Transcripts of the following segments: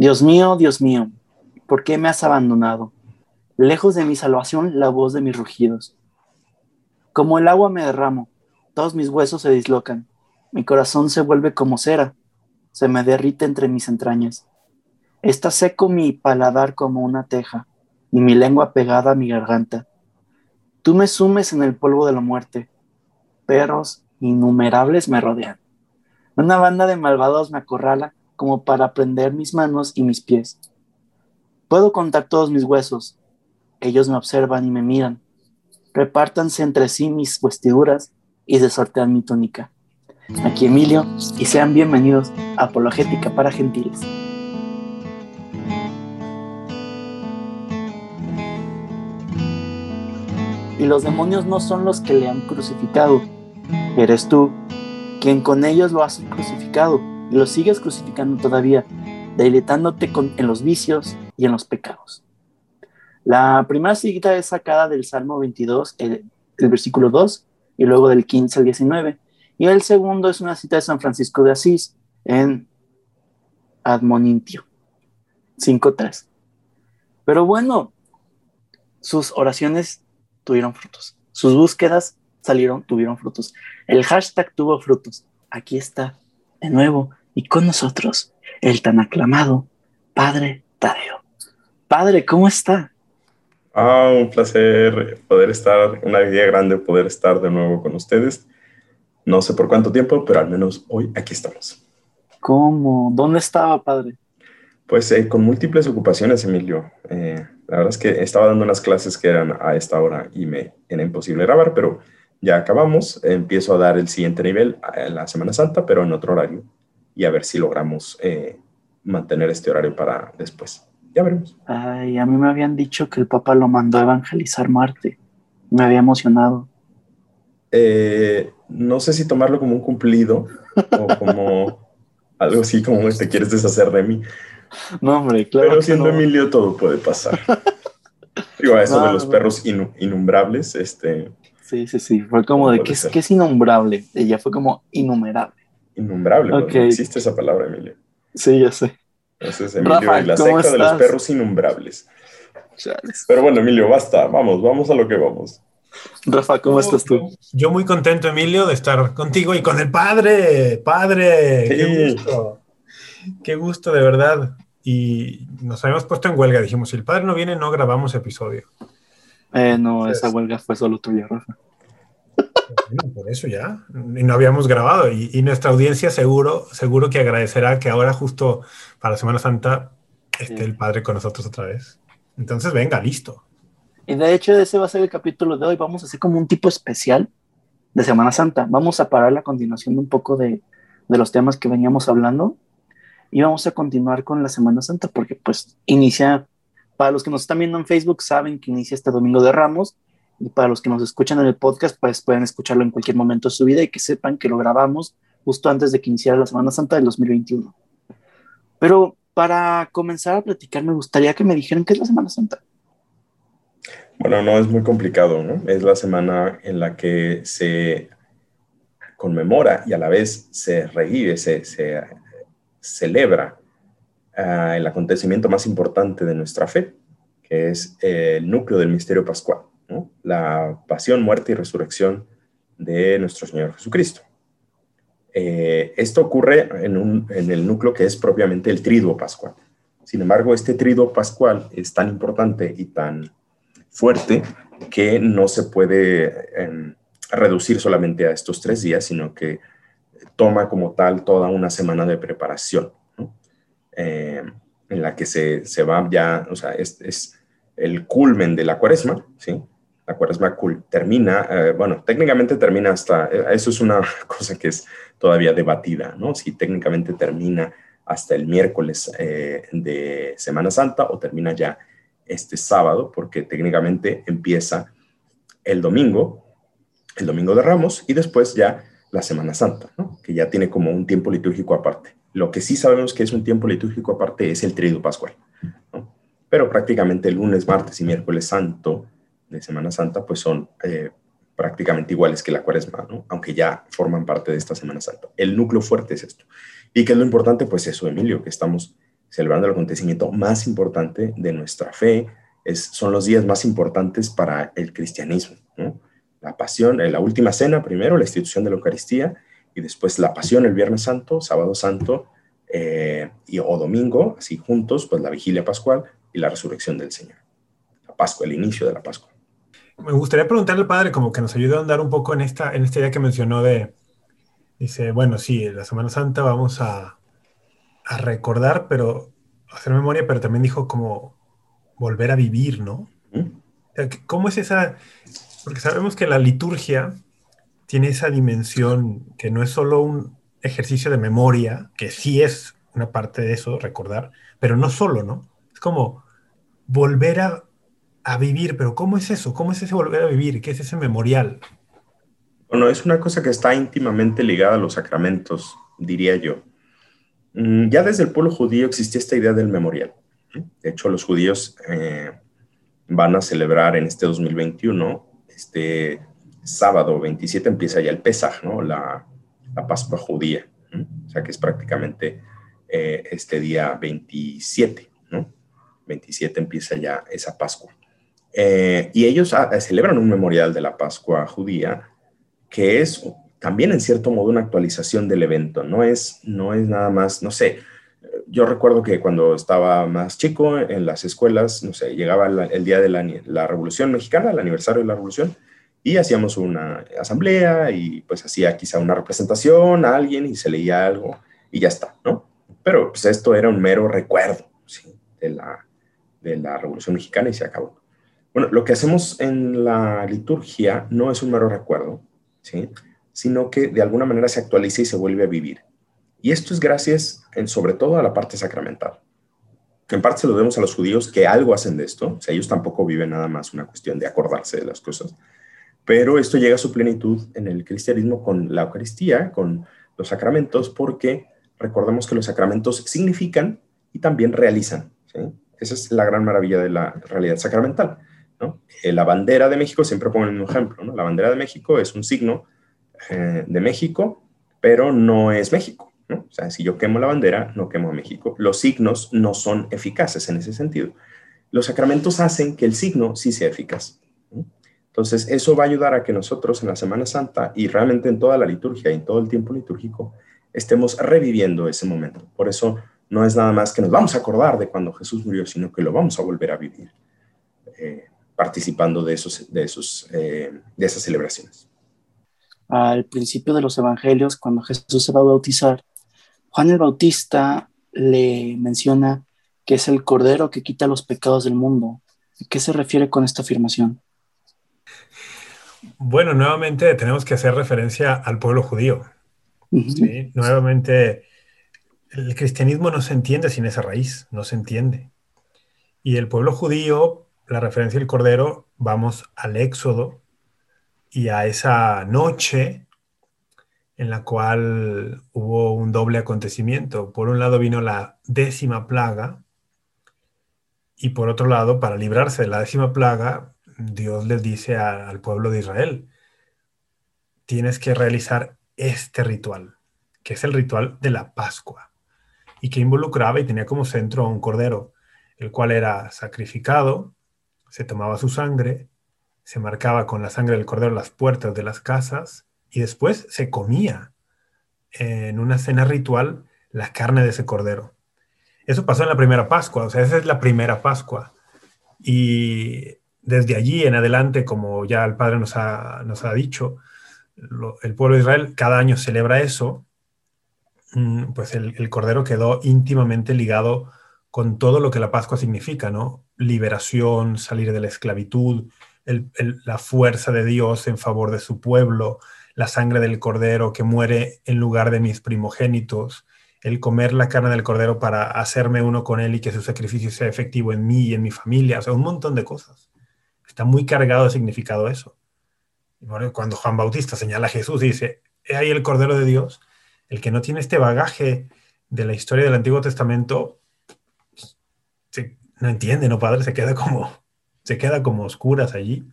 Dios mío, Dios mío, ¿por qué me has abandonado? Lejos de mi salvación, la voz de mis rugidos. Como el agua me derramo, todos mis huesos se dislocan, mi corazón se vuelve como cera, se me derrite entre mis entrañas. Está seco mi paladar como una teja, y mi lengua pegada a mi garganta. Tú me sumes en el polvo de la muerte. Perros innumerables me rodean. Una banda de malvados me acorrala como para prender mis manos y mis pies. Puedo contar todos mis huesos. Ellos me observan y me miran. Repártanse entre sí mis vestiduras y desortean mi túnica. Aquí Emilio y sean bienvenidos a Apologética para Gentiles. Y los demonios no son los que le han crucificado. Eres tú quien con ellos lo has crucificado y lo sigues crucificando todavía, deleitándote en los vicios y en los pecados. La primera cita es sacada del Salmo 22, el, el versículo 2, y luego del 15 al 19. Y el segundo es una cita de San Francisco de Asís en Admonintio 5.3. Pero bueno, sus oraciones tuvieron frutos. Sus búsquedas salieron, tuvieron frutos. El hashtag tuvo frutos. Aquí está, de nuevo, y con nosotros, el tan aclamado Padre Tadeo. Padre, ¿cómo está? Ah, un placer poder estar, una idea grande poder estar de nuevo con ustedes. No sé por cuánto tiempo, pero al menos hoy aquí estamos. ¿Cómo? ¿Dónde estaba, padre? Pues eh, con múltiples ocupaciones, Emilio. Eh, la verdad es que estaba dando unas clases que eran a esta hora y me era imposible grabar, pero ya acabamos. Empiezo a dar el siguiente nivel en la Semana Santa, pero en otro horario. Y a ver si logramos eh, mantener este horario para después. Ya veremos. Ay, a mí me habían dicho que el Papa lo mandó a evangelizar Marte. Me había emocionado. no sé si tomarlo como un cumplido o como algo así como te quieres deshacer de mí. No, hombre, claro. Pero siendo Emilio todo puede pasar. Digo, eso de los perros inumbrables, este... Sí, sí, sí, fue como de, ¿qué es, ¿qué es, innombrable? Ella fue como innumerable. Innombrable, okay. no existe esa palabra, Emilio. Sí, ya sé. Entonces, Emilio, la secta de los perros innombrables. Pero bueno, Emilio, basta, vamos, vamos a lo que vamos. Rafa, ¿cómo estás tú? Yo muy contento, Emilio, de estar contigo y con el padre. Padre, qué gusto. Qué gusto, de verdad. Y nos habíamos puesto en huelga. Dijimos, si el padre no viene, no grabamos episodio. Eh, no, esa huelga fue solo tuya, Rafa. por eso ya. Y no habíamos grabado. Y, nuestra audiencia seguro, seguro que agradecerá que ahora justo para Semana Santa esté el padre con nosotros otra vez. Entonces, venga, listo. Y de hecho, ese va a ser el capítulo de hoy. Vamos a hacer como un tipo especial de Semana Santa. Vamos a parar la continuación de un poco de, de los temas que veníamos hablando y vamos a continuar con la Semana Santa porque pues inicia, para los que nos están viendo en Facebook saben que inicia este Domingo de Ramos y para los que nos escuchan en el podcast pues pueden escucharlo en cualquier momento de su vida y que sepan que lo grabamos justo antes de que iniciara la Semana Santa del 2021. Pero para comenzar a platicar me gustaría que me dijeran qué es la Semana Santa. Bueno, no es muy complicado, ¿no? Es la semana en la que se conmemora y a la vez se revive, se, se celebra uh, el acontecimiento más importante de nuestra fe, que es el núcleo del misterio pascual, la pasión, muerte y resurrección de nuestro Señor Jesucristo. Eh, esto ocurre en, un, en, el núcleo que es propiamente el triduo pascual. Sin embargo, este triduo pascual es tan importante y tan fuerte que no se puede eh, reducir solamente a estos tres días, sino que toma como tal toda una semana de preparación. Eh, en la que se, se, va ya, o sea, es, es, el culmen de la cuaresma, ¿sí? La cuaresma termina, eh, bueno, técnicamente termina hasta, eh, eso es una cosa que es todavía debatida, ¿no? Si técnicamente termina hasta el miércoles de Semana Santa o termina ya este sábado, porque técnicamente empieza el domingo, el domingo de Ramos, y después ya la Semana Santa, ¿no? que ya tiene como un tiempo litúrgico aparte. Lo que sí sabemos que es un tiempo litúrgico aparte es el Triduo Pascual. Pero prácticamente el lunes, martes y miércoles santo de Semana Santa, pues son eh, prácticamente iguales que la cuaresma, aunque ya forman parte de esta Semana Santa. El núcleo fuerte es esto. ¿Y qué es lo importante? Pues eso, Emilio, que estamos celebrando el acontecimiento más importante de nuestra fe. Es, son los días más importantes para el cristianismo. La pasión, eh, la última cena primero, la institución de la Eucaristía, y después la pasión el Viernes Santo, Sábado Santo eh, y, o Domingo, así juntos, pues la vigilia pascual y la resurrección del Señor. La Pascua, el inicio de la Pascua. Me gustaría preguntarle al padre, como que nos ayude a andar un poco en esta, en esta idea que mencionó de, dice, bueno, sí, la Semana Santa vamos a, a recordar, pero hacer memoria, pero también dijo como volver a vivir, ¿no? ¿Cómo es esa? Porque sabemos que la liturgia tiene esa dimensión que no es solo un ejercicio de memoria, que sí es una parte de eso, recordar, pero no solo, ¿no? Es como volver a, a vivir, pero ¿cómo es eso? ¿Cómo es ese volver a vivir? ¿Qué es ese memorial? Bueno, es una cosa que está íntimamente ligada a los sacramentos, diría yo. Mm, ya desde el pueblo judío existía esta idea del memorial. De hecho, los judíos eh, van a celebrar en este 2021, este sábado 27 empieza ya el Pesaj, ¿no? La, la Pascua judía. O sea que es prácticamente eh, este día 27, ¿no? 27 empieza ya esa Pascua. Eh, y ellos ah, celebran un memorial de la Pascua judía que es también en cierto modo una actualización del evento, no es, no es nada más, no sé, yo recuerdo que cuando estaba más chico en las escuelas, no sé, llegaba el día de la, Revolución Mexicana, el aniversario de la Revolución, y hacíamos una asamblea y pues hacía quizá una representación a alguien y se leía algo y ya está, ¿no? Pero pues esto era un mero recuerdo, ¿sí? De la, de la Revolución Mexicana y se acabó. Bueno, lo que hacemos en la liturgia no es un mero recuerdo, ¿sí? sino que de alguna manera se actualiza y se vuelve a vivir. Y esto es gracias, en, sobre todo, a la parte sacramental. En parte se lo debemos a los judíos que algo hacen de esto, o sea, ellos tampoco viven nada más una cuestión de acordarse de las cosas, pero esto llega a su plenitud en el cristianismo con la Eucaristía, con los sacramentos, porque recordemos que los sacramentos significan y también realizan. Esa es la gran maravilla de la realidad sacramental. Eh, la bandera de México, siempre pongo un ejemplo, la bandera de México es un signo eh, de México, pero no es México. ¿no? O sea, si yo quemo la bandera, no quemo a México. Los signos no son eficaces en ese sentido. Los sacramentos hacen que el signo sí sea eficaz. Entonces, eso va a ayudar a que nosotros en la Semana Santa y realmente en toda la liturgia y en todo el tiempo litúrgico estemos reviviendo ese momento. Por eso no es nada más que nos vamos a acordar de cuando Jesús murió, sino que lo vamos a volver a vivir eh, participando de, esos, de, esos, eh, de esas celebraciones al principio de los evangelios, cuando Jesús se va a bautizar, Juan el Bautista le menciona que es el Cordero que quita los pecados del mundo. ¿A qué se refiere con esta afirmación? Bueno, nuevamente tenemos que hacer referencia al pueblo judío. Nuevamente, el cristianismo no se entiende sin esa raíz, no se entiende. Y el pueblo judío, la referencia del Cordero, vamos al Éxodo, y a esa noche en la cual hubo un doble acontecimiento. Por un lado vino la décima plaga y por otro lado, para librarse de la décima plaga, Dios les dice al pueblo de Israel, tienes que realizar este ritual, que es el ritual de la Pascua, y que involucraba y tenía como centro a un cordero, el cual era sacrificado, se tomaba su sangre, se marcaba con la sangre del cordero las puertas de las casas y después se comía en una cena ritual la carne de ese cordero. Eso pasó en la primera Pascua, o sea, esa es la primera Pascua. Y desde allí en adelante, como ya el Padre nos ha, dicho, el pueblo de Israel cada año celebra eso, mm, pues el, el, Cordero quedó íntimamente ligado con todo lo que la Pascua significa, ¿no? Liberación, salir de la esclavitud, la fuerza de Dios en favor de su pueblo, la sangre del cordero que muere en lugar de mis primogénitos, el comer la carne del cordero para hacerme uno con él y que su sacrificio sea efectivo en mí y en mi familia, o sea, un montón de cosas. Está muy cargado de significado eso. cuando Juan Bautista señala a Jesús y dice, he ahí el cordero de Dios, el que no tiene este bagaje de la historia del Antiguo Testamento, no entiende, ¿no, padre? Se queda como, se queda como oscuras allí.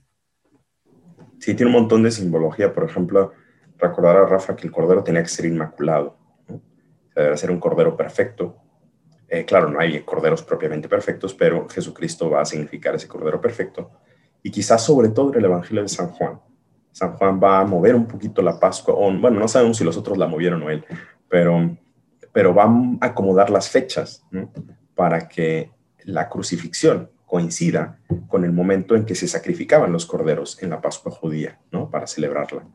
Sí, tiene un montón de simbología. Por ejemplo, recordar a Rafa que el cordero tenía que ser inmaculado. debe ser un cordero perfecto. Eh, claro, no hay corderos propiamente perfectos, pero Jesucristo va a significar ese cordero perfecto. Y quizás sobre todo en el Evangelio de San Juan. San Juan va a mover un poquito la Pascua, o, bueno, no sabemos si los otros la movieron o él, pero, pero va a acomodar las fechas para que la crucifixión coincida con el momento en que se sacrificaban los corderos en la Pascua judía, ¿no? Para celebrarla,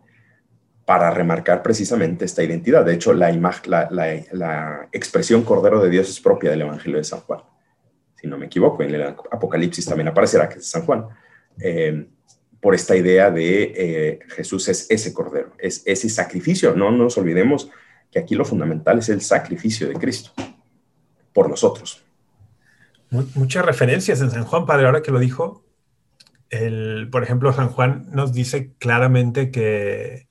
para remarcar precisamente esta identidad. De hecho, la, la, expresión Cordero de Dios es propia del Evangelio de San Juan. Si no me equivoco, en el Apocalipsis también aparecerá que es San Juan. Eh, por esta idea de eh, Jesús es ese Cordero, es ese sacrificio. No nos olvidemos que aquí lo fundamental es el sacrificio de Cristo por nosotros muchas referencias en San Juan, padre, ahora que lo dijo. El, por ejemplo, San Juan nos dice claramente que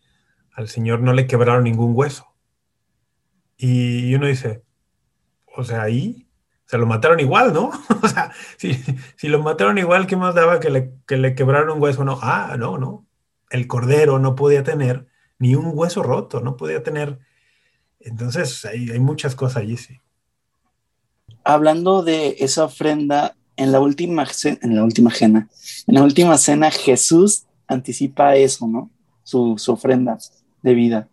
al Señor no le quebraron ningún hueso. Y uno dice, o sea, ahí se lo mataron igual, ¿no? o sea, si, lo mataron igual, ¿qué más daba que le, que le quebraron un hueso? No, ah, no, no. El cordero no podía tener ni un hueso roto, no podía tener. Entonces, hay, hay muchas cosas allí, sí hablando de esa ofrenda, en la última, en la última cena, en la última cena Jesús anticipa eso, ¿no? Su, ofrenda de vida.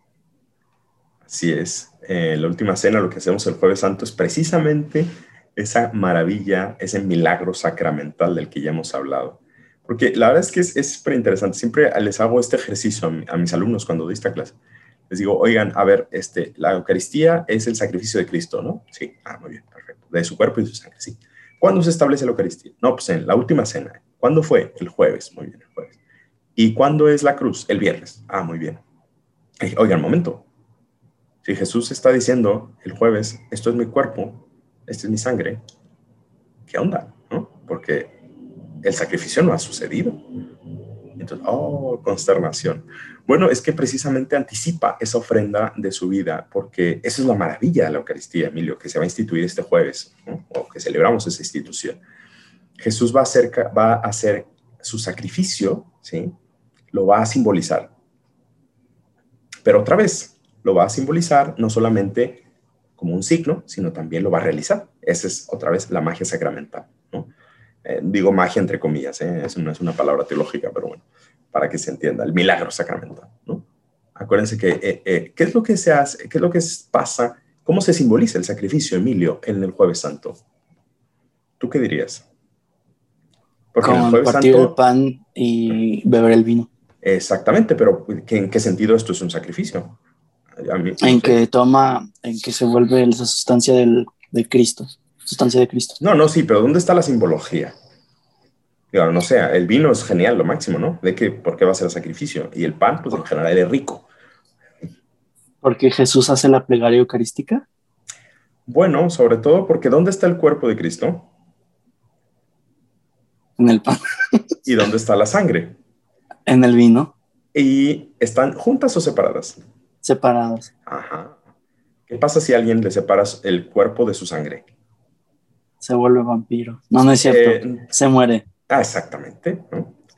Así es. En la última cena, lo que hacemos el jueves santo es precisamente esa maravilla, ese milagro sacramental del que ya hemos hablado. Porque la verdad es que es súper interesante. Siempre les hago este ejercicio a, mis alumnos cuando doy esta clase les digo, oigan, a ver, este, la Eucaristía es el sacrificio de Cristo, ¿no? Sí, ah, muy bien, perfecto. De su cuerpo y su sangre, sí. ¿Cuándo se establece la Eucaristía? No, pues en la última cena. ¿Cuándo fue? El jueves, muy bien, el jueves. ¿Y cuándo es la cruz? El viernes. Ah, muy bien. Oigan, momento. Si Jesús está diciendo el jueves, esto es mi cuerpo, esta es mi sangre, ¿qué onda? ¿No? Porque el sacrificio no ha sucedido. Entonces, oh, consternación. Bueno, es que precisamente anticipa esa ofrenda de su vida, porque esa es la maravilla de la Eucaristía, Emilio, que se va a instituir este jueves, o que celebramos esa institución. Jesús va a, hacer, va a hacer su sacrificio, ¿sí? Lo va a simbolizar. Pero otra vez, lo va a simbolizar no solamente como un signo, sino también lo va a realizar. Esa es otra vez la magia sacramental, ¿no? Eh, digo magia entre comillas, ¿eh? eso no es una palabra teológica, pero bueno, para que se entienda, el milagro sacramental, ¿no? Acuérdense que, eh, eh, ¿qué es lo que se hace? ¿Qué es lo que pasa? ¿Cómo se simboliza el sacrificio, Emilio, en el Jueves Santo? ¿Tú qué dirías? Porque Con el partir el pan y beber el vino. Exactamente, pero ¿en qué sentido esto es un sacrificio? En que toma, en que se vuelve la sustancia del, de Cristo sustancia de Cristo. No, no, sí, pero ¿dónde está la simbología? Digo, no sé, el vino es genial, lo máximo, ¿no? De que, ¿por qué va a ser sacrificio? Y el pan, pues en general es rico. Porque Jesús hace la plegaria eucarística. Bueno, sobre todo porque ¿dónde está el cuerpo de Cristo? En el pan. ¿Y dónde está la sangre? En el vino. ¿Y están juntas o separadas? Separadas. Ajá. ¿Qué pasa si a alguien le separas el cuerpo de su sangre? se vuelve vampiro. No, no es cierto. Eh, se muere. Ah, exactamente.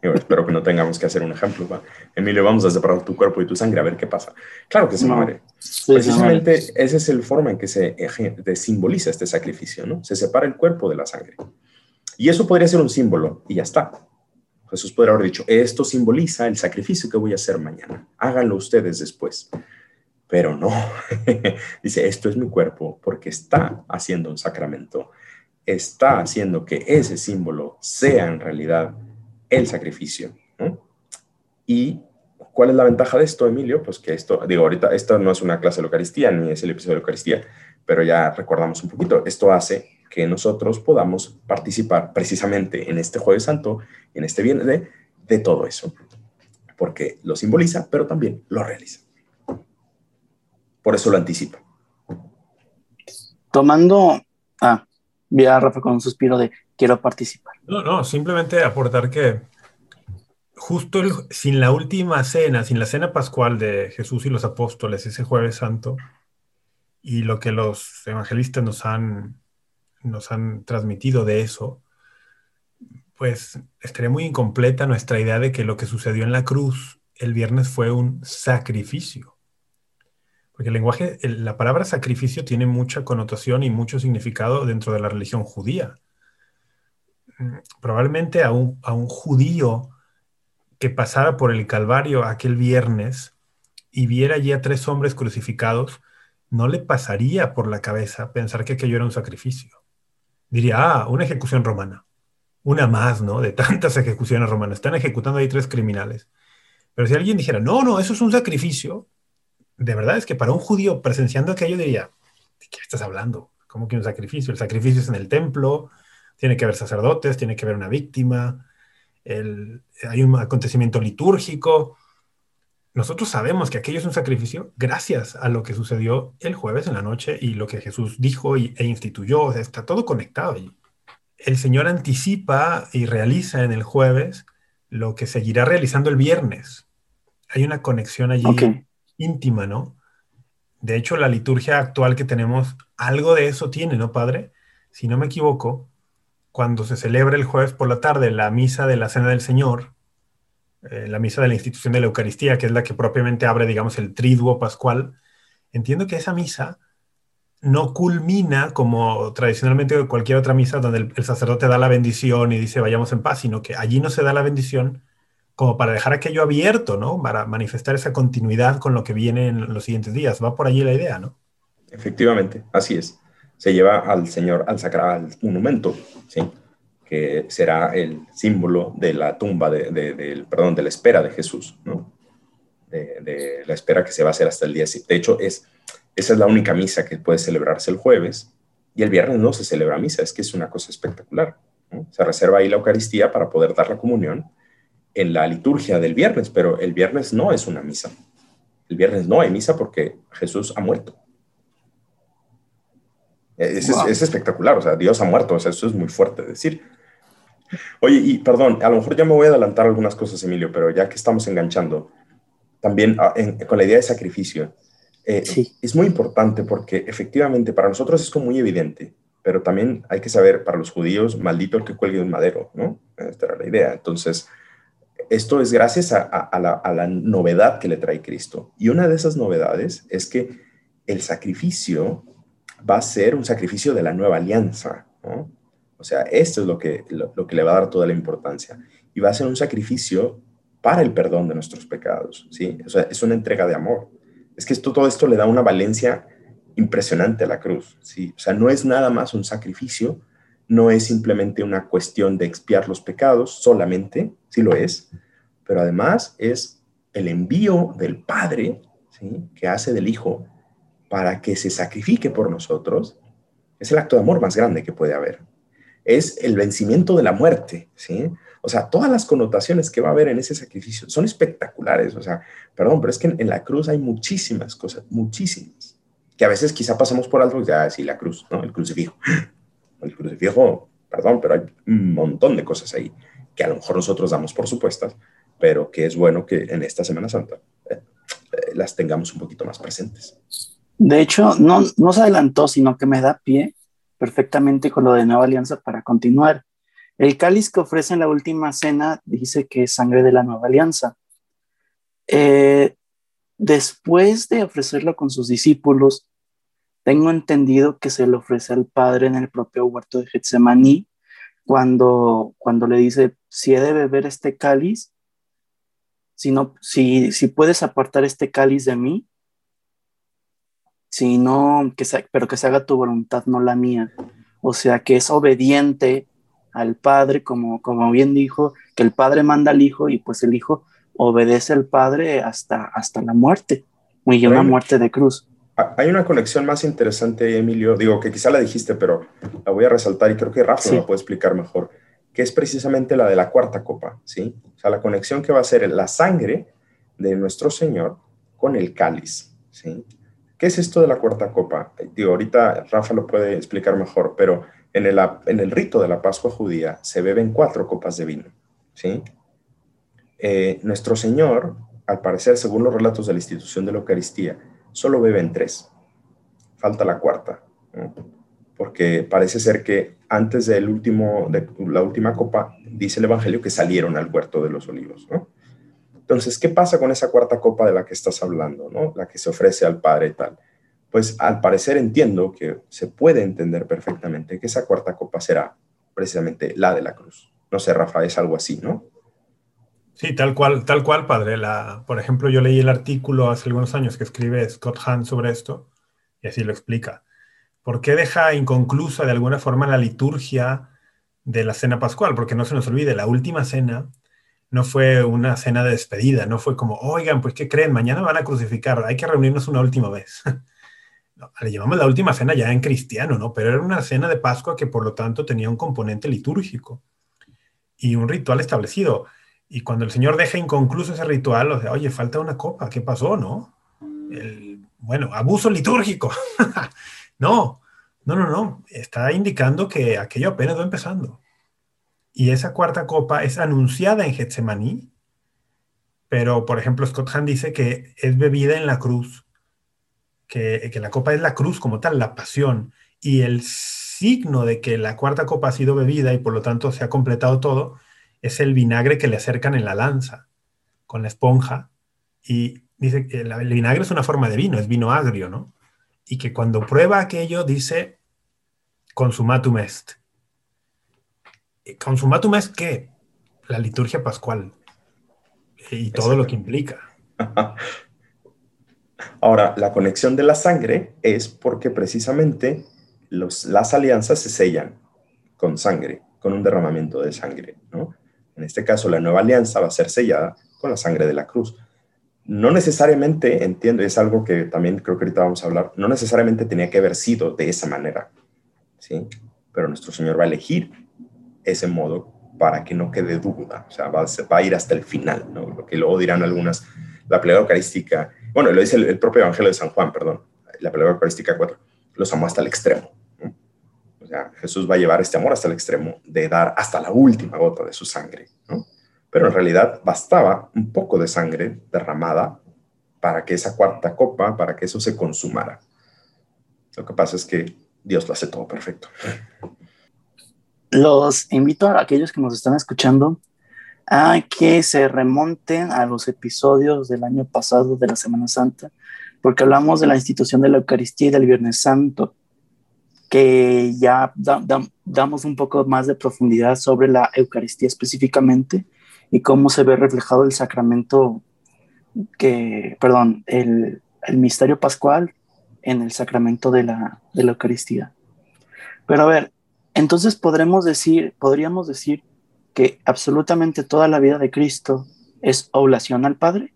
espero que no tengamos que hacer un ejemplo. Emilio, vamos a separar tu cuerpo y tu sangre a ver qué pasa. Claro que se muere. Precisamente esa es la forma en que se simboliza este sacrificio, ¿no? Se separa el cuerpo de la sangre. Y eso podría ser un símbolo y ya está. Jesús podría haber dicho, esto simboliza el sacrificio que voy a hacer mañana. Háganlo ustedes después. Pero no. Dice, esto es mi cuerpo porque está haciendo un sacramento está haciendo que ese símbolo sea en realidad el sacrificio. ¿Y cuál es la ventaja de esto, Emilio? Pues que esto, digo, ahorita, esto no es una clase de Eucaristía ni es el episodio de Eucaristía, pero ya recordamos un poquito, esto hace que nosotros podamos participar precisamente en este Jueves Santo, en este Viernes, de, de todo eso, porque lo simboliza, pero también lo realiza. Por eso lo anticipa. Tomando, ah, vi a Rafa con un suspiro de quiero participar. No, no, simplemente aportar que justo sin la última cena, sin la cena pascual de Jesús y los apóstoles, ese jueves santo, y lo que los evangelistas nos han, nos han transmitido de eso, pues estaría muy incompleta nuestra idea de que lo que sucedió en la cruz el viernes fue un sacrificio. Porque el lenguaje, la palabra sacrificio tiene mucha connotación y mucho significado dentro de la religión judía. Probablemente a un, a un judío que pasara por el Calvario aquel viernes y viera allí a tres hombres crucificados, no le pasaría por la cabeza pensar que aquello era un sacrificio. Diría, ah, una ejecución romana. Una más, ¿no? De tantas ejecuciones romanas. Están ejecutando ahí tres criminales. Pero si alguien dijera, no, no, eso es un sacrificio, de verdad es que para un judío presenciando aquello diría, ¿de qué estás hablando? ¿Cómo que un sacrificio? El sacrificio es en el templo, tiene que haber sacerdotes, tiene que haber una víctima, hay un acontecimiento litúrgico. Nosotros sabemos que aquello es un sacrificio gracias a lo que sucedió el jueves en la noche y lo que Jesús dijo e instituyó. está todo conectado. el Señor anticipa y realiza en el jueves lo que seguirá realizando el viernes. Hay una conexión allí íntima, ¿no? De hecho, la liturgia actual que tenemos, algo de eso tiene, ¿no, Padre? Si no me equivoco, cuando se celebra el jueves por la tarde la misa de la Cena del Señor, eh, la misa de la institución de la Eucaristía, que es la que propiamente abre, digamos, el triduo pascual, entiendo que esa misa no culmina como tradicionalmente cualquier otra misa donde el, sacerdote da la bendición y dice vayamos en paz, sino que allí no se da la bendición como para dejar aquello abierto, ¿no? Para manifestar esa continuidad con lo que viene en los siguientes días. Va por allí la idea, ¿no? Efectivamente, así es. Se lleva al Señor al sacral monumento, ¿sí? Que será el símbolo de la tumba, de, perdón, de la espera de Jesús, ¿no? de, la espera que se va a hacer hasta el día. De hecho, es, esa es la única misa que puede celebrarse el jueves y el viernes no se celebra misa, es que es una cosa espectacular. Se reserva ahí la Eucaristía para poder dar la comunión en la liturgia del viernes, pero el viernes no es una misa. El viernes no hay misa porque Jesús ha muerto. Es, espectacular, o sea, Dios ha muerto, o sea, eso es muy fuerte decir. Oye, y perdón, a lo mejor ya me voy a adelantar algunas cosas, Emilio, pero ya que estamos enganchando, también ah, con la idea de sacrificio, eh, es muy importante porque efectivamente para nosotros es como muy evidente, pero también hay que saber, para los judíos, maldito el que cuelgue un madero, ¿no? Esta era la idea. Entonces, esto es gracias a, la, novedad que le trae Cristo. Y una de esas novedades es que el sacrificio va a ser un sacrificio de la nueva alianza. O sea, esto es lo que, lo, que le va a dar toda la importancia. Y va a ser un sacrificio para el perdón de nuestros pecados. ¿sí? O sea, es una entrega de amor. Es que esto, todo esto le da una valencia impresionante a la cruz. ¿sí? O sea, no es nada más un sacrificio, no es simplemente una cuestión de expiar los pecados solamente, sí lo es, pero además es el envío del Padre ¿sí? que hace del Hijo para que se sacrifique por nosotros. Es el acto de amor más grande que puede haber. Es el vencimiento de la muerte, ¿sí? O sea, todas las connotaciones que va a haber en ese sacrificio son espectaculares. O sea, perdón, pero es que en, la cruz hay muchísimas cosas, muchísimas, que a veces quizá pasamos por algo ya, sí, la cruz, ¿no? El crucifijo el crucifijo, perdón, pero hay un montón de cosas ahí que a lo mejor nosotros damos por supuestas, pero que es bueno que en esta Semana Santa eh, eh, las tengamos un poquito más presentes. De hecho, no, no se adelantó, sino que me da pie perfectamente con lo de Nueva Alianza para continuar. El cáliz que ofrece en la última cena dice que es sangre de la Nueva Alianza. Eh, después de ofrecerlo con sus discípulos, tengo entendido que se le ofrece al Padre en el propio huerto de Getsemaní, cuando, cuando le dice, si he de beber este cáliz, si, no, si, si puedes apartar este cáliz de mí, si no, que pero que se haga tu voluntad, no la mía. O sea, que es obediente al Padre, como, como bien dijo, que el Padre manda al Hijo y pues el Hijo obedece al Padre hasta, hasta la muerte, y una muerte de cruz. Hay una conexión más interesante, Emilio, digo que quizá la dijiste, pero la voy a resaltar y creo que Rafa la puede explicar mejor, que es precisamente la de la cuarta copa, ¿sí? O sea, la conexión que va a ser la sangre de nuestro Señor con el cáliz, ¿sí? ¿Qué es esto de la cuarta copa? Digo, ahorita Rafa lo puede explicar mejor, pero en el, en el rito de la Pascua judía se beben cuatro copas de vino, ¿sí? Eh, nuestro Señor, al parecer, según los relatos de la institución de la Eucaristía, solo beben tres. Falta la cuarta, porque parece ser que antes de la última copa, dice el Evangelio que salieron al huerto de los olivos. Entonces, ¿qué pasa con esa cuarta copa de la que estás hablando, ¿no? La que se ofrece al Padre y tal. Pues al parecer entiendo que se puede entender perfectamente que esa cuarta copa será precisamente la de la cruz. No sé, Rafa, es algo así, ¿no? Sí, tal cual, tal cual, padre. La, por ejemplo, yo leí el artículo hace algunos años que escribe Scott Hahn sobre esto y así lo explica. ¿Por qué deja inconclusa de alguna forma la liturgia de la cena pascual? Porque no se nos olvide, la última cena no fue una cena de despedida, no fue como, oigan, pues ¿qué creen? Mañana van a crucificar, hay que reunirnos una última vez. le llamamos la última cena ya en cristiano, ¿no? Pero era una cena de Pascua que por lo tanto tenía un componente litúrgico y un ritual establecido. Y cuando el Señor deja inconcluso ese ritual, o sea, oye, falta una copa, ¿qué pasó, no? Bueno, abuso litúrgico. no, no, no, no. Está indicando que aquello apenas va empezando. Y esa cuarta copa es anunciada en Getsemaní, pero por ejemplo Scott Hahn dice que es bebida en la cruz que, la copa es la cruz como tal, la pasión, y el signo de que la cuarta copa ha sido bebida y por lo tanto se ha completado todo, es el vinagre que le acercan en la lanza con la esponja. Y dice que el vinagre es una forma de vino, es vino agrio, ¿no? Y que cuando prueba aquello dice, consumatum est. ¿Consumatum est qué? La liturgia pascual y todo lo que implica. Ahora, la conexión de la sangre es porque precisamente las alianzas se sellan con sangre, con un derramamiento de sangre, ¿no? En este caso, la nueva alianza va a ser sellada con la sangre de la cruz. No necesariamente, entiendo, es algo que también creo que ahorita vamos a hablar, no necesariamente tenía que haber sido de esa manera, ¿sí? Pero nuestro Señor va a elegir ese modo para que no quede duda, o sea, va, a ir hasta el final, ¿no? Lo que luego dirán algunas, la plegaria eucarística bueno, lo dice el, propio Evangelio de San Juan, perdón, la palabra eucarística 4, los amó hasta el extremo. O sea, Jesús va a llevar este amor hasta el extremo de dar hasta la última gota de su sangre, ¿no? Pero en realidad bastaba un poco de sangre derramada para que esa cuarta copa, para que eso se consumara. Lo que pasa es que Dios lo hace todo perfecto. Los invito a aquellos que nos están escuchando a que se remonten a los episodios del año pasado de la Semana Santa, porque hablamos de la institución de la Eucaristía y del Viernes Santo, que ya damos un poco más de profundidad sobre la Eucaristía específicamente y cómo se ve reflejado el sacramento que, perdón, el, el misterio pascual en el sacramento de la, de la Eucaristía. Pero a ver, entonces podremos decir, podríamos decir que absolutamente toda la vida de Cristo es oblación al Padre?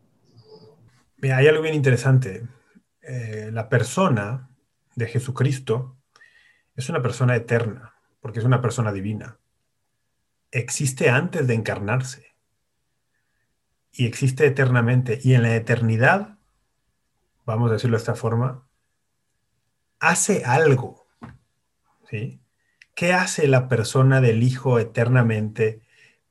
Mira, hay algo bien interesante. Eh, la persona de Jesucristo es una persona eterna, porque es una persona divina. Existe antes de encarnarse y existe eternamente. Y en la eternidad, vamos a decirlo de esta forma, hace algo. ¿sí? ¿Qué hace la persona del Hijo eternamente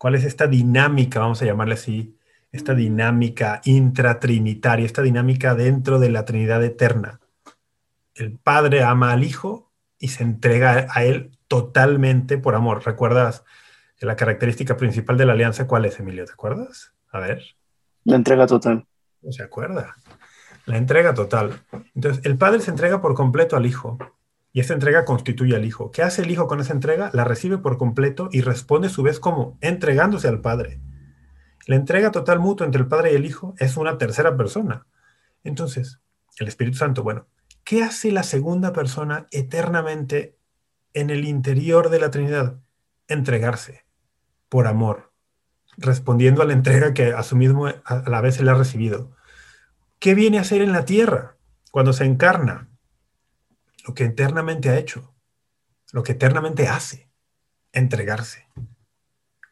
cuál es esta dinámica, vamos a llamarle así, esta dinámica intratrinitaria, esta dinámica dentro de la Trinidad eterna. El Padre ama al Hijo y se entrega a Él totalmente por amor. ¿Recuerdas que la característica principal de la alianza cuál es, Emilio? ¿Te acuerdas? A ver. La entrega total. No se acuerda. La entrega total. Entonces, el Padre se entrega por completo al Hijo y esta entrega constituye al Hijo. ¿Qué hace el Hijo con esa entrega? La recibe por completo y responde a su vez como entregándose al Padre. La entrega total mutua entre el Padre y el Hijo es una tercera persona. Entonces, el Espíritu Santo, bueno, ¿qué hace la segunda persona eternamente en el interior de la Trinidad? Entregarse por amor, respondiendo a la entrega que a su mismo a la vez se le ha recibido. ¿Qué viene a hacer en la tierra cuando se encarna? Lo que eternamente ha hecho, lo que eternamente hace, entregarse.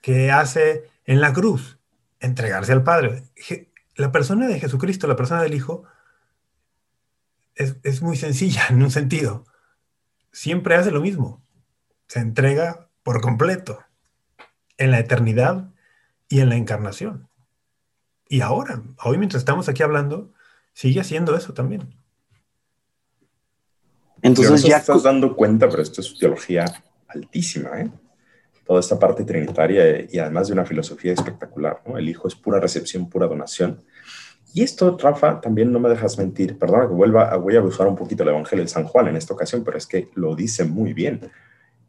¿Qué hace en la cruz? Entregarse al Padre. La persona de Jesucristo, la persona del Hijo, es, es muy sencilla en un sentido. Siempre hace lo mismo. Se entrega por completo en la eternidad y en la encarnación. Y ahora, hoy mientras estamos aquí hablando, sigue haciendo eso también. Entonces ya... estás dando cuenta, pero esto es teología altísima, ¿eh? toda esta parte trinitaria y además de una filosofía espectacular. ¿no? El Hijo es pura recepción, pura donación. Y esto, Rafa, también no me dejas mentir. Perdona que vuelva, voy a usar un poquito el Evangelio de San Juan en esta ocasión, pero es que lo dice muy bien.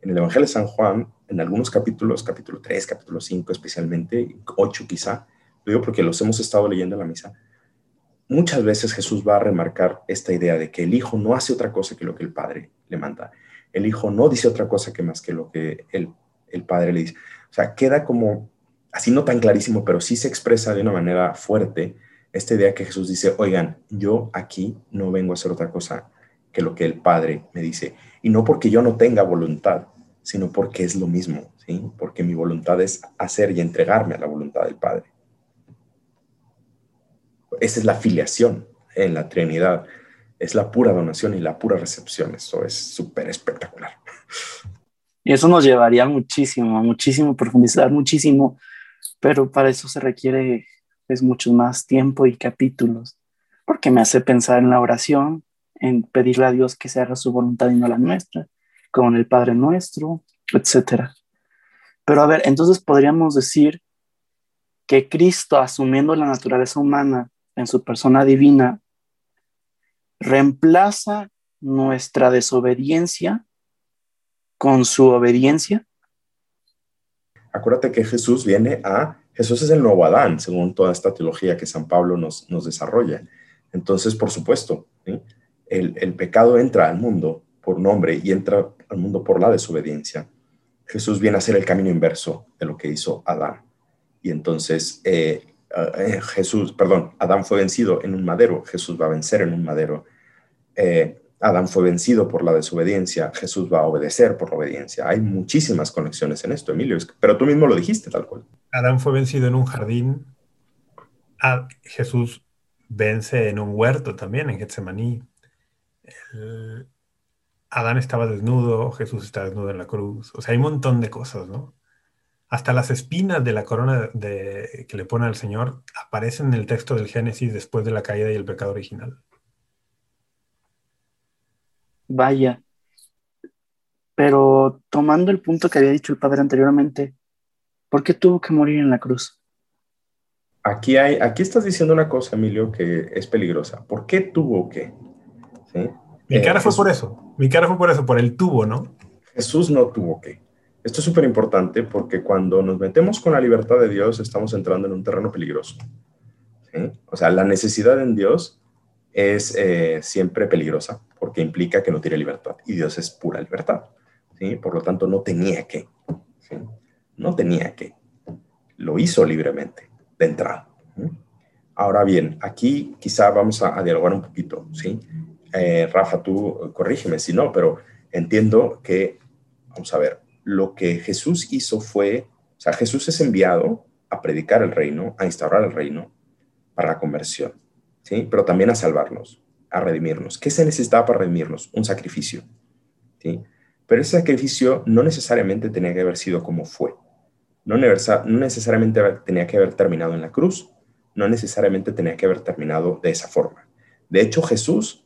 En el Evangelio de San Juan, en algunos capítulos, capítulo 3, capítulo 5 especialmente, 8 quizá, lo digo porque los hemos estado leyendo en la misa, muchas veces Jesús va a remarcar esta idea de que el Hijo no hace otra cosa que lo que el Padre le manda. El Hijo no dice otra cosa que más que lo que el, el Padre le dice. O sea, queda como, así no tan clarísimo, pero sí se expresa de una manera fuerte esta idea que Jesús dice, oigan, yo aquí no vengo a hacer otra cosa que lo que el Padre me dice. Y no porque yo no tenga voluntad, sino porque es lo mismo, ¿sí? Porque mi voluntad es hacer y entregarme a la voluntad del Padre. Esa es la filiación en la Trinidad. Es la pura donación y la pura recepción. Eso es súper espectacular. Y eso nos llevaría muchísimo, muchísimo, profundizar muchísimo, pero para eso se requiere es mucho más tiempo y capítulos, porque me hace pensar en la oración, en pedirle a Dios que se haga su voluntad y no la nuestra, como en el Padre Nuestro, etc. Pero a ver, entonces podríamos decir que Cristo, asumiendo la naturaleza humana en su persona divina, reemplaza nuestra desobediencia con su obediencia. Acuérdate que Jesús viene a Jesús es el nuevo Adán, según toda esta teología que San Pablo nos, nos desarrolla. Entonces, por supuesto, el, el, pecado entra al mundo por nombre y entra al mundo por la desobediencia. Jesús viene a ser el camino inverso de lo que hizo Adán. Y entonces, eh, eh, Jesús, perdón, Adán fue vencido en un madero, Jesús va a vencer en un madero. Eh, Adán fue vencido por la desobediencia, Jesús va a obedecer por la obediencia. Hay muchísimas conexiones en esto, Emilio, pero tú mismo lo dijiste tal cual. Adán fue vencido en un jardín, Jesús vence en un huerto también, en Getsemaní. Adán estaba desnudo, Jesús está desnudo en la cruz. O sea, hay un montón de cosas, ¿no? Hasta las espinas de la corona de, que le pone al Señor aparecen en el texto del Génesis después de la caída y el pecado original. Vaya. Pero tomando el punto que había dicho el padre anteriormente, ¿por qué tuvo que morir en la cruz? Aquí, hay, aquí estás diciendo una cosa, Emilio, que es peligrosa. ¿Por qué tuvo que? Mi cara eh, fue por eso. Mi cara fue por eso, por el tubo, ¿no? Jesús no tuvo que. Esto es súper importante porque cuando nos metemos con la libertad de Dios estamos entrando en un terreno peligroso. O sea, la necesidad en Dios es eh, siempre peligrosa porque implica que no tiene libertad y Dios es pura libertad. ¿sí? Por lo tanto, no tenía que. No tenía que. Lo hizo libremente, de entrada. Ahora bien, aquí quizá vamos a, dialogar un poquito. ¿sí? Eh, Rafa, tú corrígeme si no, pero entiendo que, vamos a ver, lo que Jesús hizo fue, o sea, Jesús es enviado a predicar el reino, a instaurar el reino para la conversión. ¿sí? Pero también a salvarnos, a redimirnos. ¿Qué se necesitaba para redimirnos? Un sacrificio, ¿sí? Pero ese sacrificio no necesariamente tenía que haber sido como fue. No, no necesariamente tenía que haber terminado en la cruz, no necesariamente tenía que haber terminado de esa forma. De hecho, Jesús,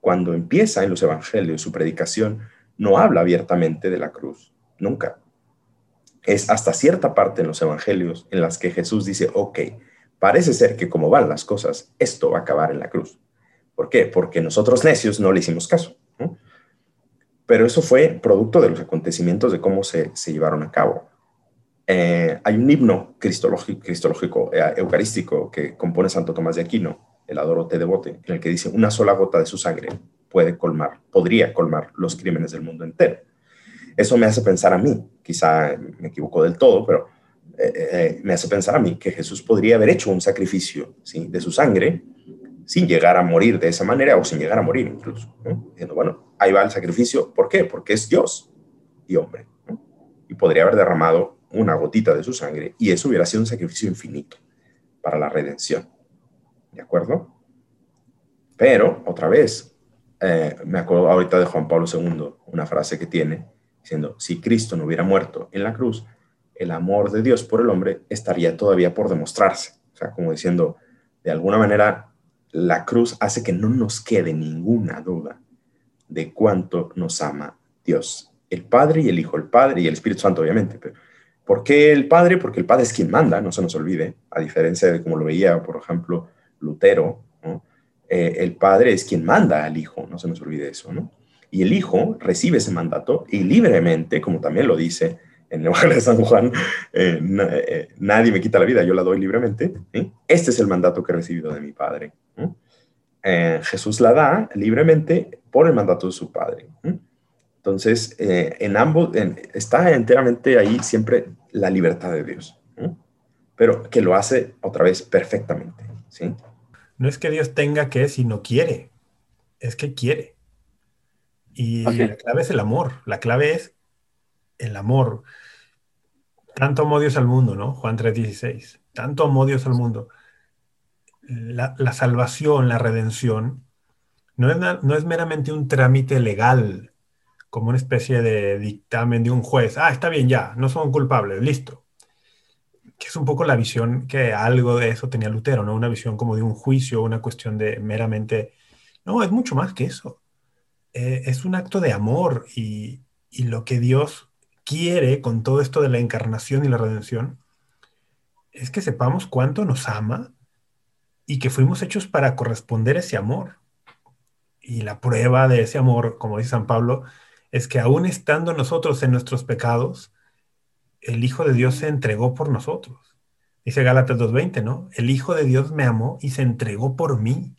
cuando empieza en los evangelios su predicación, no habla abiertamente de la cruz, nunca. Es hasta cierta parte en los evangelios en las que Jesús dice, ok, parece ser que como van las cosas, esto va a acabar en la cruz. ¿Por qué? Porque nosotros necios no le hicimos caso. Pero eso fue producto de los acontecimientos de cómo se, llevaron a cabo. Eh, hay un himno cristológico, eh, eucarístico que compone Santo Tomás de Aquino, el Adoro Te Devote, en el que dice, una sola gota de su sangre puede colmar, podría colmar los crímenes del mundo entero. Eso me hace pensar a mí, quizá me equivoco del todo, pero eh, eh, me hace pensar a mí que Jesús podría haber hecho un sacrificio ¿sí? de su sangre sin llegar a morir de esa manera o sin llegar a morir incluso. Diciendo, bueno, ahí va el sacrificio. ¿Por qué? Porque es Dios y hombre. Y podría haber derramado una gotita de su sangre y eso hubiera sido un sacrificio infinito para la redención. ¿De acuerdo? Pero, otra vez, eh, me acuerdo ahorita de Juan Pablo II, una frase que tiene, diciendo, si Cristo no hubiera muerto en la cruz, el amor de Dios por el hombre estaría todavía por demostrarse. O sea, como diciendo, de alguna manera, la cruz hace que no nos quede ninguna duda de cuánto nos ama Dios, el Padre y el Hijo, el Padre y el Espíritu Santo, obviamente, pero ¿Por qué el Padre? Porque el Padre es quien manda, no se nos olvide, a diferencia de como lo veía, por ejemplo, Lutero, eh, el Padre es quien manda al Hijo, no se nos olvide eso, ¿no? Y el Hijo recibe ese mandato y libremente, como también lo dice en el Evangelio de San Juan, eh, eh, nadie me quita la vida, yo la doy libremente. Este es el mandato que he recibido de mi Padre. Jesús la da libremente por el mandato de su Padre. Entonces, en ambos, está enteramente ahí siempre la libertad de Dios, pero que lo hace otra vez perfectamente. ¿sí? No es que Dios tenga que, sino quiere. Es que quiere. Y la clave es el amor. La clave es el amor. Tanto amó Dios al mundo, ¿no? Juan 3:16. Tanto amó Dios al mundo. La, salvación, la redención, no es, no es meramente un trámite legal, como una especie de dictamen de un juez. Ah, está bien, ya, no son culpables, listo que es un poco la visión que algo de eso tenía Lutero, ¿no? Una visión como de un juicio, una cuestión de meramente... No, es mucho más que eso. Eh, es un acto de amor y, y lo que Dios quiere con todo esto de la encarnación y la redención es que sepamos cuánto nos ama y que fuimos hechos para corresponder ese amor. Y la prueba de ese amor, como dice San Pablo, es que aún estando nosotros en nuestros pecados, el Hijo de Dios se entregó por nosotros. Dice Gálatas 2.20, ¿no? El Hijo de Dios me amó y se entregó por mí.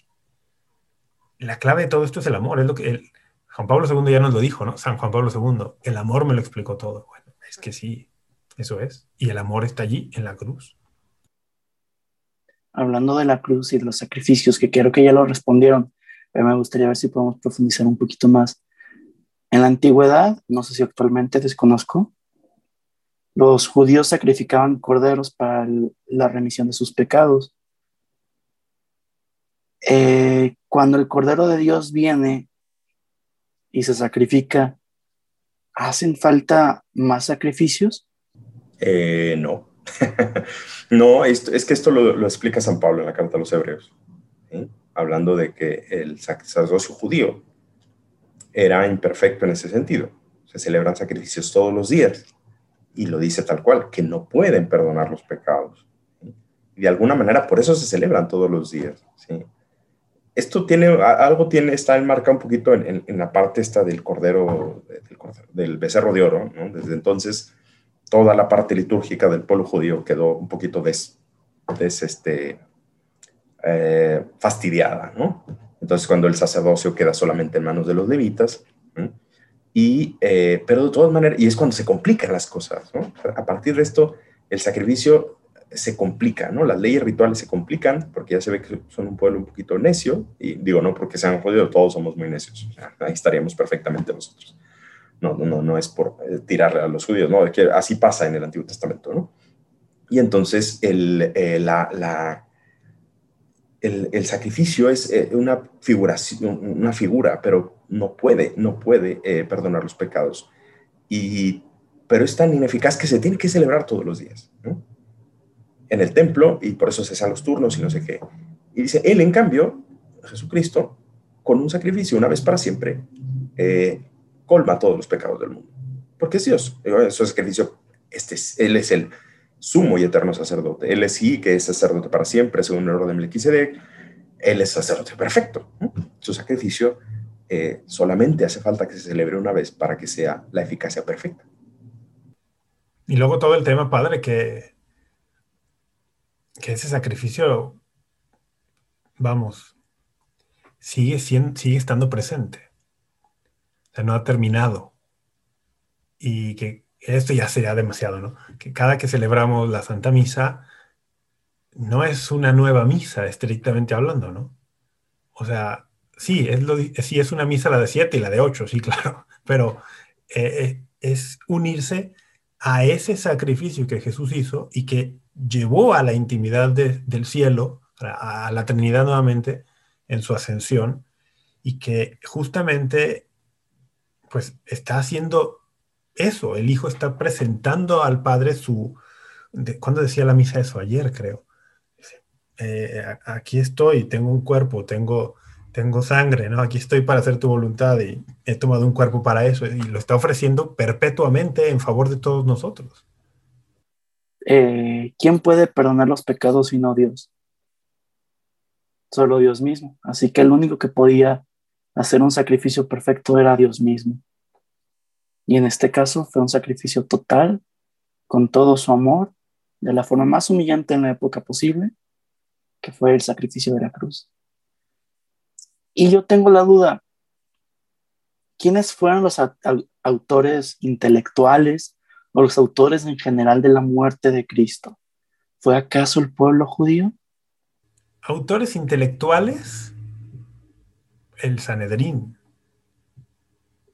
La clave de todo esto es el amor. Es lo que Juan Pablo II ya nos lo dijo, ¿no? San Juan Pablo II. El amor me lo explicó todo. Bueno, es que sí, eso es. Y el amor está allí, en la cruz. Hablando de la cruz y de los sacrificios, que creo que ya lo respondieron, pero me gustaría ver si podemos profundizar un poquito más. En la antigüedad, no sé si actualmente desconozco, los judíos sacrificaban corderos para la remisión de sus pecados. Eh, cuando el cordero de Dios viene y se sacrifica, ¿hacen falta más sacrificios? Eh, no. no, es que esto lo, explica San Pablo en la carta a los hebreos, hablando de que el sacerdocio judío era imperfecto en ese sentido. Se celebran sacrificios todos los días y lo dice tal cual, que no pueden perdonar los pecados. De alguna manera por eso se celebran todos los días. ¿sí? Esto tiene, algo tiene, está enmarcado un poquito en, la parte esta del cordero, del, becerro de oro. ¿no? Desde entonces, toda la parte litúrgica del pueblo judío quedó un poquito des, des este, eh, fastidiada. ¿no? Entonces, cuando el sacerdocio queda solamente en manos de los levitas, y, eh, pero de todas maneras, y es cuando se complican las cosas, ¿no? A partir de esto, el sacrificio se complica, ¿no? Las leyes rituales se complican porque ya se ve que son un pueblo un poquito necio, y digo, no porque sean jodidos, todos somos muy necios, ahí estaríamos perfectamente nosotros. No, no, no, es por eh, tirarle a los judíos, ¿no? Que así pasa en el Antiguo Testamento, ¿no? Y entonces el, eh, la, la, el, el, sacrificio es una, figuración, una figura, pero no puede, no puede eh, perdonar los pecados. Y, pero es tan ineficaz que se tiene que celebrar todos los días, En el templo, y por eso se hacen los turnos y no sé qué. Y dice, él en cambio, Jesucristo, con un sacrificio una vez para siempre, eh, colma todos los pecados del mundo. Porque es Dios. Su sacrificio, este él es el sumo y eterno sacerdote. Él es sí que es sacerdote para siempre, según el orden de Melquisedec. Él es sacerdote perfecto. Su sacrificio eh, solamente hace falta que se celebre una vez para que sea la eficacia perfecta. Y luego todo el tema, padre, que, que ese sacrificio, vamos, sigue, siendo, sigue estando presente. O sea, no ha terminado. Y que esto ya sería demasiado, ¿no? Que cada que celebramos la Santa Misa, no es una nueva misa, estrictamente hablando, ¿no? O sea, sí, es, lo, sí, es una misa la de siete y la de ocho, sí, claro, pero eh, eh, es unirse a ese sacrificio que Jesús hizo y que llevó a la intimidad del cielo, a, la Trinidad nuevamente, en su ascensión, y que justamente pues está haciendo eso, el Hijo está presentando al Padre su... De, ¿Cuándo decía la misa eso? Ayer, creo. Eh, aquí estoy, tengo un cuerpo, tengo tengo sangre, ¿no? Aquí estoy para hacer tu voluntad y he tomado un cuerpo para eso y lo está ofreciendo perpetuamente en favor de todos nosotros. Eh, ¿quién puede perdonar los pecados sino Dios? Solo Dios mismo. Así que el único que podía hacer un sacrificio perfecto era Dios mismo. Y en este caso fue un sacrificio total, con todo su amor, de la forma más humillante en la época posible, que fue el sacrificio de la cruz. Y yo tengo la duda, ¿quiénes fueron los autores intelectuales o los autores en general de la muerte de Cristo? ¿Fue acaso el pueblo judío? Autores intelectuales, el Sanedrín.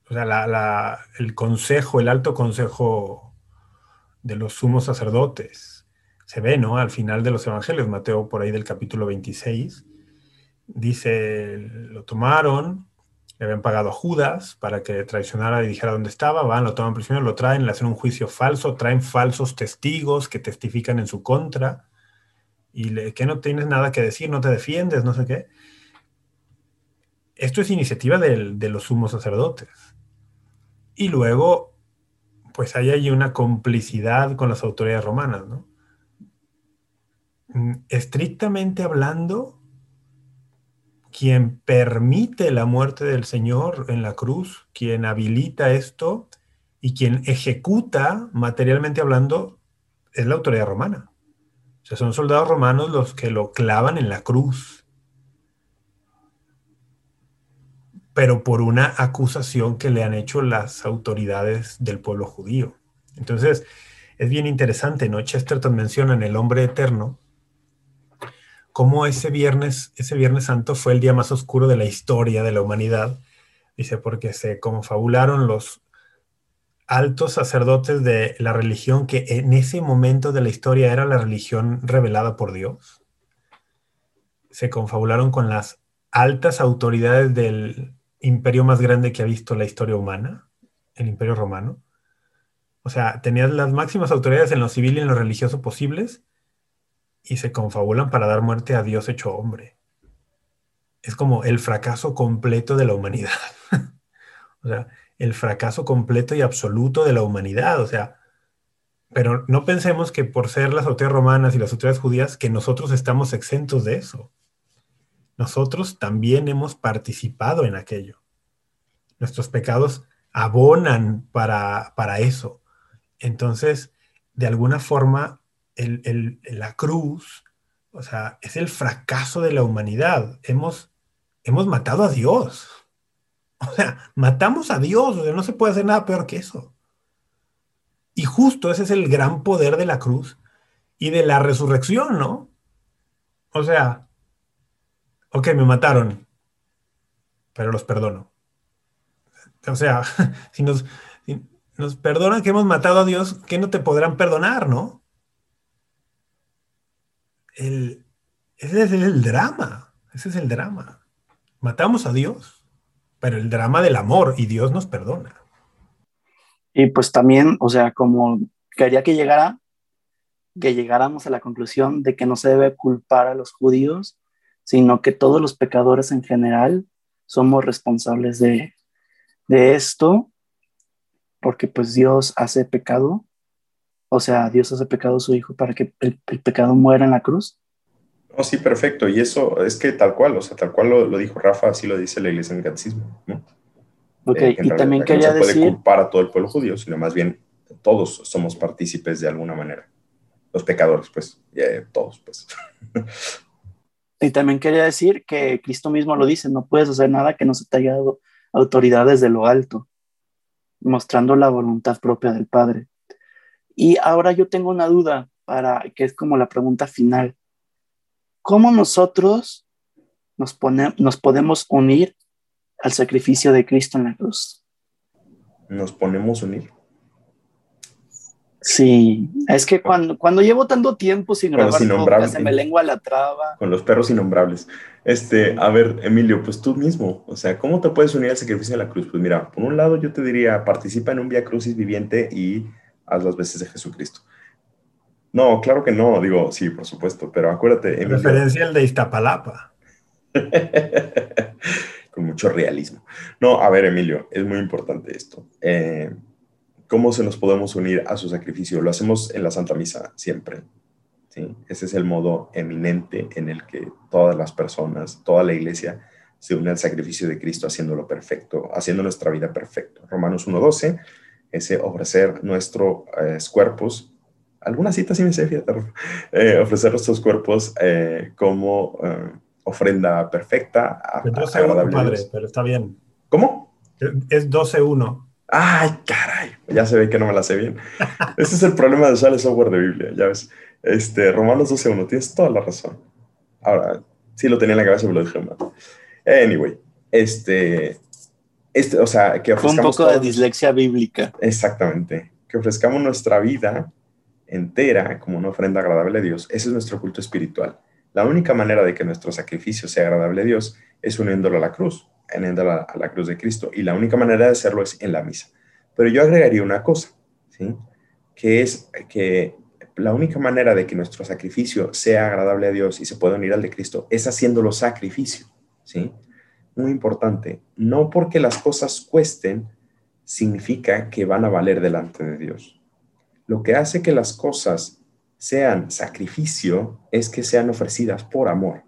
O sea, el consejo, el alto consejo de los sumos sacerdotes. Se ve, ¿no? Al final de los evangelios, Mateo por ahí del capítulo 26, dice, lo tomaron, le habían pagado a Judas para que traicionara y dijera dónde estaba, van, lo toman prisionero, lo traen, le hacen un juicio falso, traen falsos testigos que testifican en su contra, y que no tienes nada que decir, no te defiendes, no sé qué. Esto es iniciativa de los sumos sacerdotes. Y luego, pues hay ahí una complicidad con las autoridades romanas, ¿no? Mm, estrictamente hablando, quien permite la muerte del Señor en la cruz, quien habilita esto y quien ejecuta, materialmente hablando, es la autoridad romana. O sea, son soldados romanos los que lo clavan en la cruz. Pero por una acusación que le han hecho las autoridades del pueblo judío. Entonces, es bien interesante, ¿no? Chesterton menciona en El hombre eterno cómo ese viernes, ese viernes santo fue el día más oscuro de la historia de la humanidad. Dice, porque se confabularon los altos sacerdotes de la religión que en ese momento de la historia era la religión revelada por Dios. Se confabularon con las altas autoridades del imperio más grande que ha visto la historia humana, el imperio romano. O sea, tenías las máximas autoridades en lo civil y en lo religioso posibles y se confabulan para dar muerte a Dios hecho hombre. Es como el fracaso completo de la humanidad. o sea, el fracaso completo y absoluto de la humanidad. O sea, pero no pensemos que por ser las autoridades romanas y las autoridades judías, que nosotros estamos exentos de eso. Nosotros también hemos participado en aquello. Nuestros pecados abonan para, para eso. Entonces, de alguna forma, la cruz, o sea, es el fracaso de la humanidad. Hemos, hemos matado a Dios. O sea, matamos a Dios, o sea, no se puede hacer nada peor que eso. Y justo ese es el gran poder de la cruz y de la resurrección, ¿no? O sea, ok, me mataron, pero los perdono. O sea, si nos, si nos perdonan que hemos matado a Dios, ¿qué no te podrán perdonar, no? Ese es el drama, ese es el drama. Matamos a Dios, pero el drama del amor y Dios nos perdona. Y pues también, o sea, como quería que llegara, que llegáramos a la conclusión de que no se debe culpar a los judíos, sino que todos los pecadores en general somos responsables de, de esto, porque pues Dios hace pecado o sea, Dios hace pecado a su Hijo para que el, pecado muera en la cruz. Oh, sí, perfecto. Y eso es que tal cual, o sea, tal cual lo, dijo Rafa, así lo dice la iglesia en el catecismo. ¿no? Ok, eh, y también quería no se puede decir... culpar a todo el pueblo judío, sino más bien todos somos partícipes de alguna manera. Los pecadores, pues, todos, pues. Y también quería decir que Cristo mismo lo dice, no puedes hacer nada que no se te haya dado autoridad desde lo alto, mostrando la voluntad propia del Padre. Y ahora yo tengo una duda para que es como la pregunta final. ¿Cómo nosotros nos, nos podemos unir al sacrificio de Cristo en la cruz? ¿Nos ponemos unir? Sí, es que cuando, cuando llevo tanto tiempo sin grabar se me lengua la traba. Con los perros innombrables. Este, a ver, Emilio, pues tú mismo, o sea, ¿cómo te puedes unir al sacrificio de la cruz? Pues mira, por un lado yo te diría, participa en un Via Crucis viviente y haz las veces de Jesucristo. No, claro que no, digo, sí, por supuesto, pero acuérdate. En referencia al de Iztapalapa. Con mucho realismo. No, a ver, Emilio, es muy importante esto. Eh, ¿Cómo se nos podemos unir a su sacrificio? Lo hacemos en la Santa Misa siempre. ¿sí? Ese es el modo eminente en el que todas las personas, toda la iglesia se une al sacrificio de Cristo haciéndolo perfecto, haciendo nuestra vida perfecto. Romanos 1.12, ese ofrecer nuestros eh, cuerpos, algunas citas sí me sé, fíjate, eh, ofrecer nuestros cuerpos eh, como ofrenda perfecta. A, 12-1, padre, pero está bien. ¿Cómo? Es 12-1. Ay, caray, ya se ve que no me la sé bien. Ese es el problema de usar el software de Biblia, ya ves. Este, Romanos 12.1, tienes toda la razón. Ahora, sí lo tenía en la cabeza, pero lo dije mal. Anyway, este, este, o sea, que ofrezcamos... un poco de dislexia bíblica. Exactamente. Que ofrezcamos nuestra vida entera como una ofrenda agradable a Dios. Ese es nuestro culto espiritual. La única manera de que nuestro sacrificio sea agradable a Dios es uniéndolo a la cruz en a la cruz de Cristo. Y la única manera de hacerlo es en la misa. Pero yo agregaría una cosa, ¿sí? que es que la única manera de que nuestro sacrificio sea agradable a Dios y se pueda unir al de Cristo es haciéndolo sacrificio. ¿sí? Muy importante, no porque las cosas cuesten significa que van a valer delante de Dios. Lo que hace que las cosas sean sacrificio es que sean ofrecidas por amor.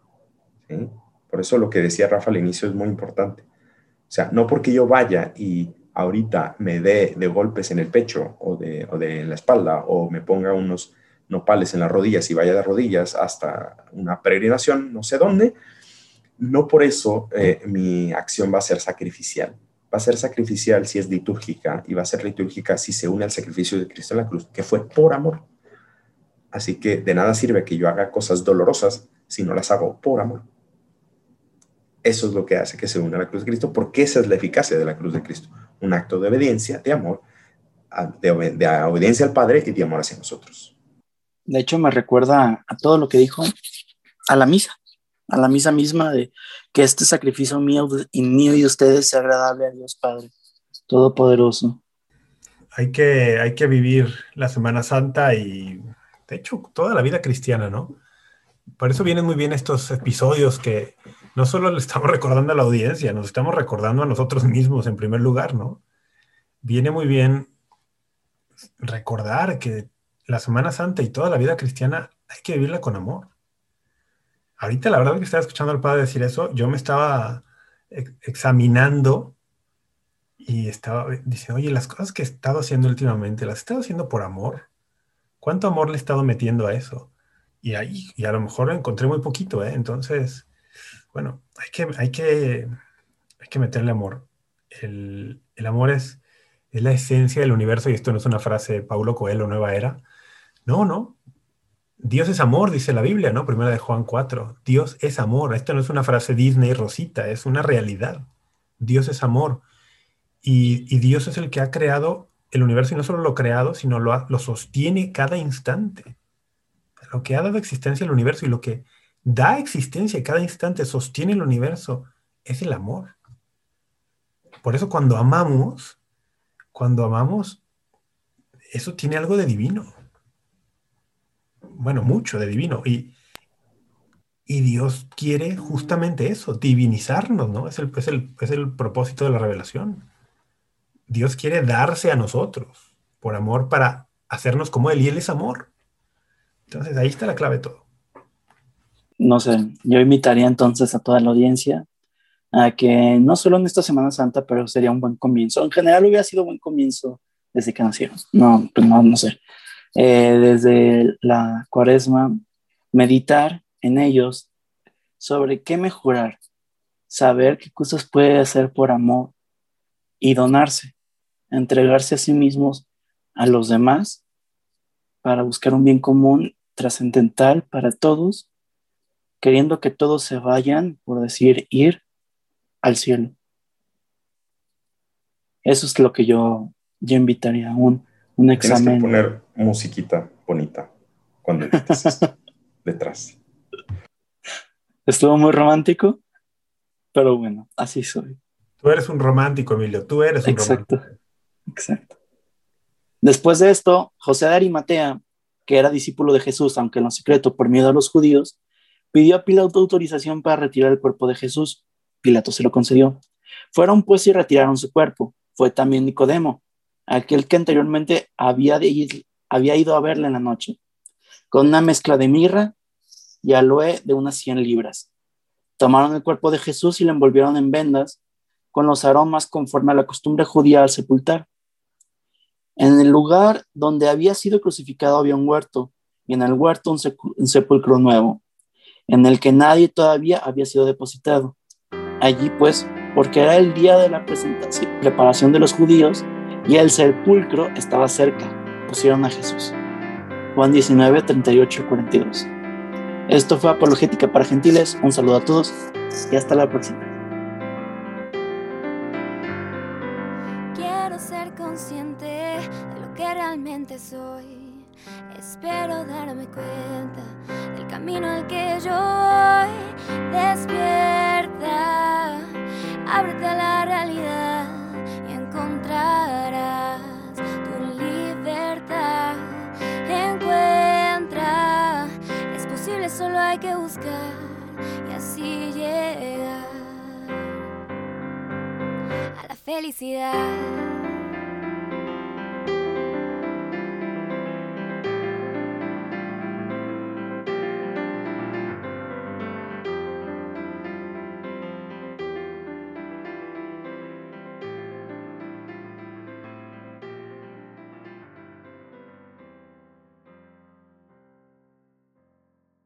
¿sí? Por eso lo que decía Rafa al inicio es muy importante. O sea, no porque yo vaya y ahorita me dé de golpes en el pecho o de, o de la espalda o me ponga unos nopales en las rodillas y vaya de rodillas hasta una peregrinación, no sé dónde, no por eso eh, mi acción va a ser sacrificial. Va a ser sacrificial si es litúrgica y va a ser litúrgica si se une al sacrificio de Cristo en la cruz, que fue por amor. Así que de nada sirve que yo haga cosas dolorosas si no las hago por amor. Eso es lo que hace que se una a la cruz de Cristo, porque esa es la eficacia de la cruz de Cristo. Un acto de obediencia, de amor, de, obediencia al Padre y de amor hacia nosotros. De hecho, me recuerda a todo lo que dijo a la misa, a la misa misma de que este sacrificio mío y mío y ustedes sea agradable a Dios Padre Todopoderoso. Hay que, hay que vivir la Semana Santa y, de hecho, toda la vida cristiana, ¿no? Por eso vienen muy bien estos episodios que no solo le estamos recordando a la audiencia, nos estamos recordando a nosotros mismos en primer lugar, ¿no? Viene muy bien recordar que la Semana Santa y toda la vida cristiana hay que vivirla con amor. Ahorita la verdad que estaba escuchando al padre decir eso, yo me estaba examinando y estaba diciendo, oye, las cosas que he estado haciendo últimamente, las he estado haciendo por amor. ¿Cuánto amor le he estado metiendo a eso? Y ahí, y a lo mejor encontré muy poquito, ¿eh? Entonces, bueno, hay que, hay que, hay que meterle amor. El, amor es, es la esencia del universo y esto no es una frase de Paulo Coelho, Nueva Era. No, no. Dios es amor, dice la Biblia, ¿no? Primera de Juan 4. Dios es amor. Esto no es una frase Disney Rosita, es una realidad. Dios es amor. Y, Dios es el que ha creado el universo y no solo lo ha creado, sino lo, lo sostiene cada instante. Lo que ha dado existencia al universo y lo que da existencia y cada instante sostiene el universo, es el amor. Por eso cuando amamos, cuando amamos, eso tiene algo de divino. Bueno, mucho de divino. Y, y Dios quiere justamente eso, divinizarnos, ¿no? Es el, es, el, es el propósito de la revelación. Dios quiere darse a nosotros por amor para hacernos como Él y Él es amor. Entonces ahí está la clave de todo no sé, yo invitaría entonces a toda la audiencia a que no solo en esta Semana Santa, pero sería un buen comienzo. En general hubiera sido un buen comienzo desde que nacieron. No, pues no, no sé. Eh, desde la cuaresma, meditar en ellos sobre qué mejorar, saber qué cosas puede hacer por amor y donarse, entregarse a sí mismos a los demás para buscar un bien común trascendental para todos queriendo que todos se vayan, por decir, ir al cielo. Eso es lo que yo, yo invitaría, un, un examen. Tienes que poner musiquita bonita cuando detrás. Estuvo muy romántico, pero bueno, así soy. Tú eres un romántico, Emilio, tú eres un exacto, Exacto. Después de esto, José de Arimatea, que era discípulo de Jesús, aunque en lo secreto por miedo a los judíos, Pidió a Pilato autorización para retirar el cuerpo de Jesús. Pilato se lo concedió. Fueron pues y retiraron su cuerpo. Fue también Nicodemo, aquel que anteriormente había, había ido a verle en la noche, con una mezcla de mirra y aloe de unas 100 libras. Tomaron el cuerpo de Jesús y lo envolvieron en vendas con los aromas conforme a la costumbre judía al sepultar. En el lugar donde había sido crucificado había un huerto, y en el huerto un, sepulcro nuevo, en el que nadie todavía había sido depositado. Allí pues, porque era el día de la preparación de los judíos y el sepulcro estaba cerca, pusieron a Jesús. Juan 19, 38 42. Esto fue Apologética para Gentiles. Un saludo a todos y hasta la próxima. Quiero ser consciente de lo que realmente soy. Espero darme cuenta del camino al que yo voy. Despierta, ábrete a la realidad y encontrarás tu libertad. Encuentra, es posible, solo hay que buscar y así llegar a la felicidad.